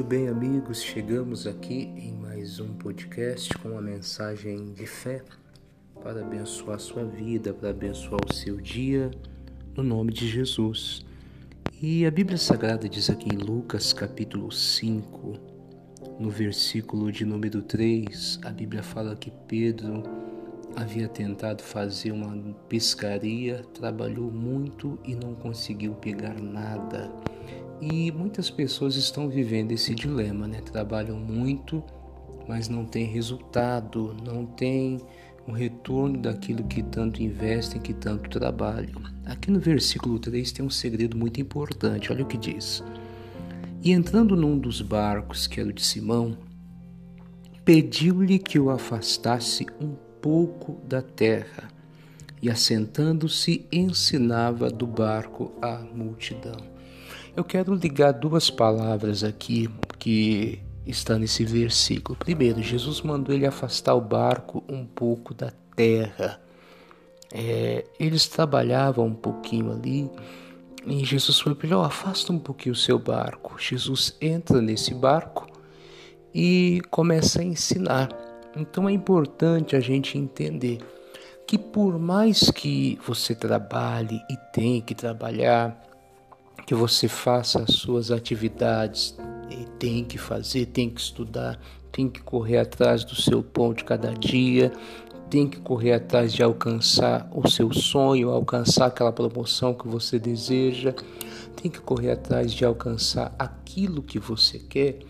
Muito bem, amigos, chegamos aqui em mais um podcast com uma mensagem de fé para abençoar sua vida, para abençoar o seu dia, no nome de Jesus. E a Bíblia Sagrada diz aqui em Lucas capítulo 5, no versículo de número 3, a Bíblia fala que Pedro havia tentado fazer uma pescaria, trabalhou muito e não conseguiu pegar nada. E muitas pessoas estão vivendo esse dilema, né? Trabalham muito, mas não tem resultado, não tem um retorno daquilo que tanto investem, que tanto trabalham. Aqui no versículo 3 tem um segredo muito importante, olha o que diz. E entrando num dos barcos, que era o de Simão, pediu-lhe que o afastasse um pouco da terra, e assentando-se ensinava do barco a multidão. Eu quero ligar duas palavras aqui que está nesse versículo. Primeiro, Jesus mandou ele afastar o barco um pouco da terra. É, eles trabalhavam um pouquinho ali e Jesus foi para ele: oh, afasta um pouquinho o seu barco. Jesus entra nesse barco e começa a ensinar. Então é importante a gente entender que por mais que você trabalhe e tenha que trabalhar, que você faça as suas atividades, e tem que fazer, tem que estudar, tem que correr atrás do seu pão de cada dia, tem que correr atrás de alcançar o seu sonho, alcançar aquela promoção que você deseja, tem que correr atrás de alcançar aquilo que você quer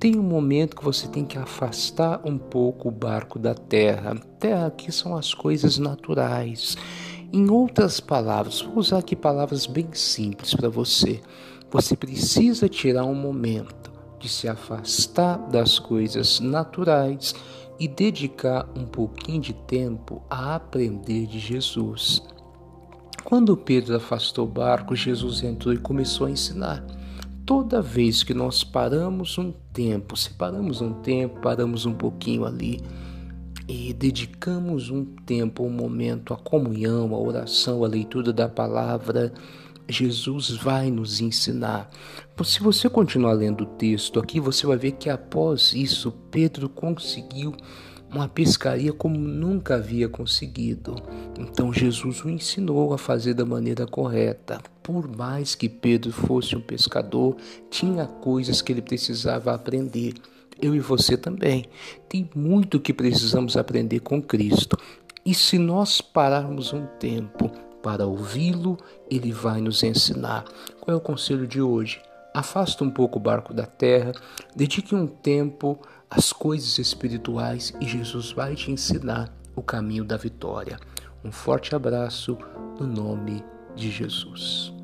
tem um momento que você tem que afastar um pouco o barco da terra. Terra aqui são as coisas naturais. Em outras palavras, vou usar aqui palavras bem simples para você. Você precisa tirar um momento de se afastar das coisas naturais e dedicar um pouquinho de tempo a aprender de Jesus. Quando Pedro afastou o barco, Jesus entrou e começou a ensinar toda vez que nós paramos um tempo, separamos um tempo, paramos um pouquinho ali e dedicamos um tempo, um momento à comunhão, à oração, à leitura da palavra, Jesus vai nos ensinar. Se você continuar lendo o texto aqui, você vai ver que após isso, Pedro conseguiu uma pescaria como nunca havia conseguido. Então Jesus o ensinou a fazer da maneira correta. Por mais que Pedro fosse um pescador, tinha coisas que ele precisava aprender. Eu e você também. Tem muito que precisamos aprender com Cristo. E se nós pararmos um tempo para ouvi-lo, ele vai nos ensinar. Qual é o conselho de hoje? Afasta um pouco o barco da terra, dedique um tempo às coisas espirituais e Jesus vai te ensinar o caminho da vitória. Um forte abraço no nome de Jesus.